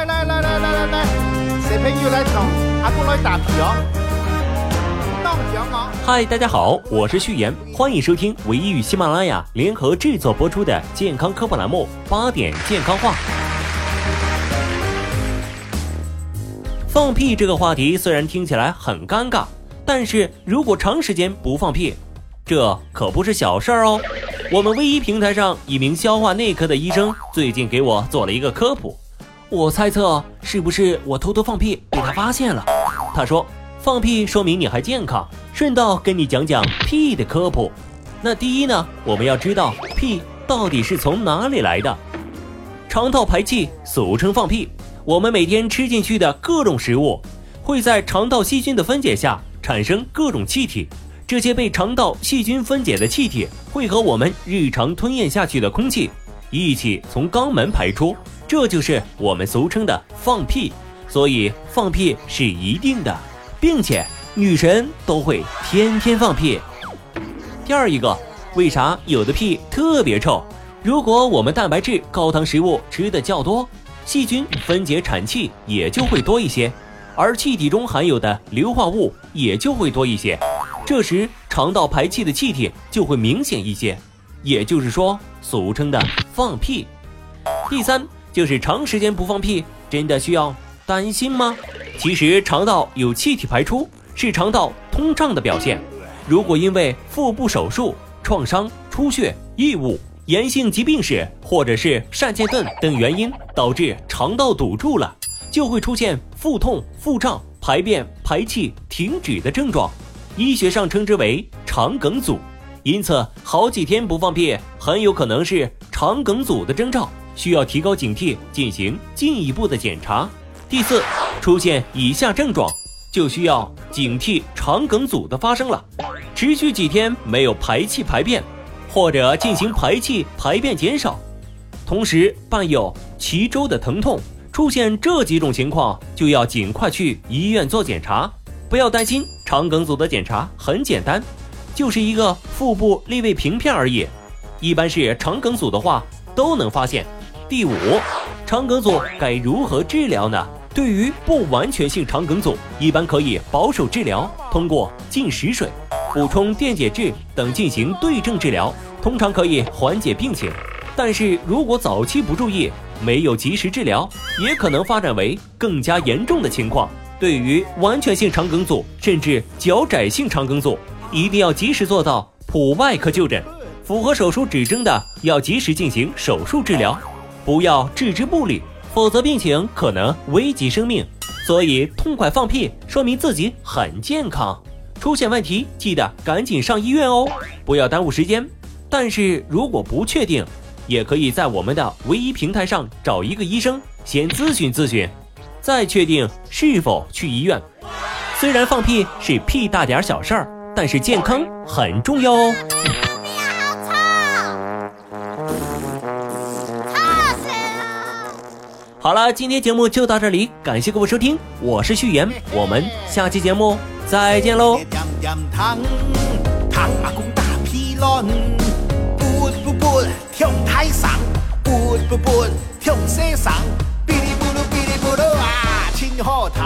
来来来来来来来，小朋友来同阿公来打皮哦。嗨，大家好，我是旭言，欢迎收听唯一与喜马拉雅联合制作播出的健康科普栏目《八点健康话》。放屁这个话题虽然听起来很尴尬，但是如果长时间不放屁，这可不是小事儿哦。我们唯一平台上一名消化内科的医生最近给我做了一个科普，我猜测是不是我偷偷放屁被他发现了？他说放屁说明你还健康，顺道跟你讲讲屁的科普。那第一呢，我们要知道屁到底是从哪里来的。肠道排气俗称放屁。我们每天吃进去的各种食物，会在肠道细菌的分解下产生各种气体。这些被肠道细菌分解的气体，会和我们日常吞咽下去的空气一起从肛门排出，这就是我们俗称的放屁。所以放屁是一定的，并且女神都会天天放屁。第二一个，为啥有的屁特别臭？如果我们蛋白质高糖食物吃的较多。细菌分解产气也就会多一些，而气体中含有的硫化物也就会多一些，这时肠道排气的气体就会明显一些，也就是说，俗称的放屁。第三就是长时间不放屁，真的需要担心吗？其实肠道有气体排出是肠道通畅的表现，如果因为腹部手术、创伤、出血、异物。炎性疾病史，或者是疝气症等原因导致肠道堵住了，就会出现腹痛、腹胀、排便、排气停止的症状，医学上称之为肠梗阻。因此，好几天不放屁，很有可能是肠梗阻的征兆，需要提高警惕，进行进一步的检查。第四，出现以下症状，就需要警惕肠梗阻的发生了，持续几天没有排气排便。或者进行排气排便减少，同时伴有脐周的疼痛，出现这几种情况就要尽快去医院做检查。不要担心，肠梗阻的检查很简单，就是一个腹部立位平片而已。一般是肠梗阻的话都能发现。第五，肠梗阻该如何治疗呢？对于不完全性肠梗阻，一般可以保守治疗，通过禁食水。补充电解质等进行对症治疗，通常可以缓解病情。但是如果早期不注意，没有及时治疗，也可能发展为更加严重的情况。对于完全性肠梗阻甚至较窄性肠梗阻，一定要及时做到普外科就诊。符合手术指征的，要及时进行手术治疗，不要置之不理，否则病情可能危及生命。所以痛快放屁，说明自己很健康。出现问题，记得赶紧上医院哦，不要耽误时间。但是如果不确定，也可以在我们的唯一平台上找一个医生先咨询咨询，再确定是否去医院。虽然放屁是屁大点小事儿，但是健康很重要哦。好了，今天节目就到这里，感谢各位收听，我是旭言，我们下期节目。再见喽。阿公打屁卵，不不不，跳台上，不不不，跳山上，哔哩咕噜哔哩咕噜啊，真好听。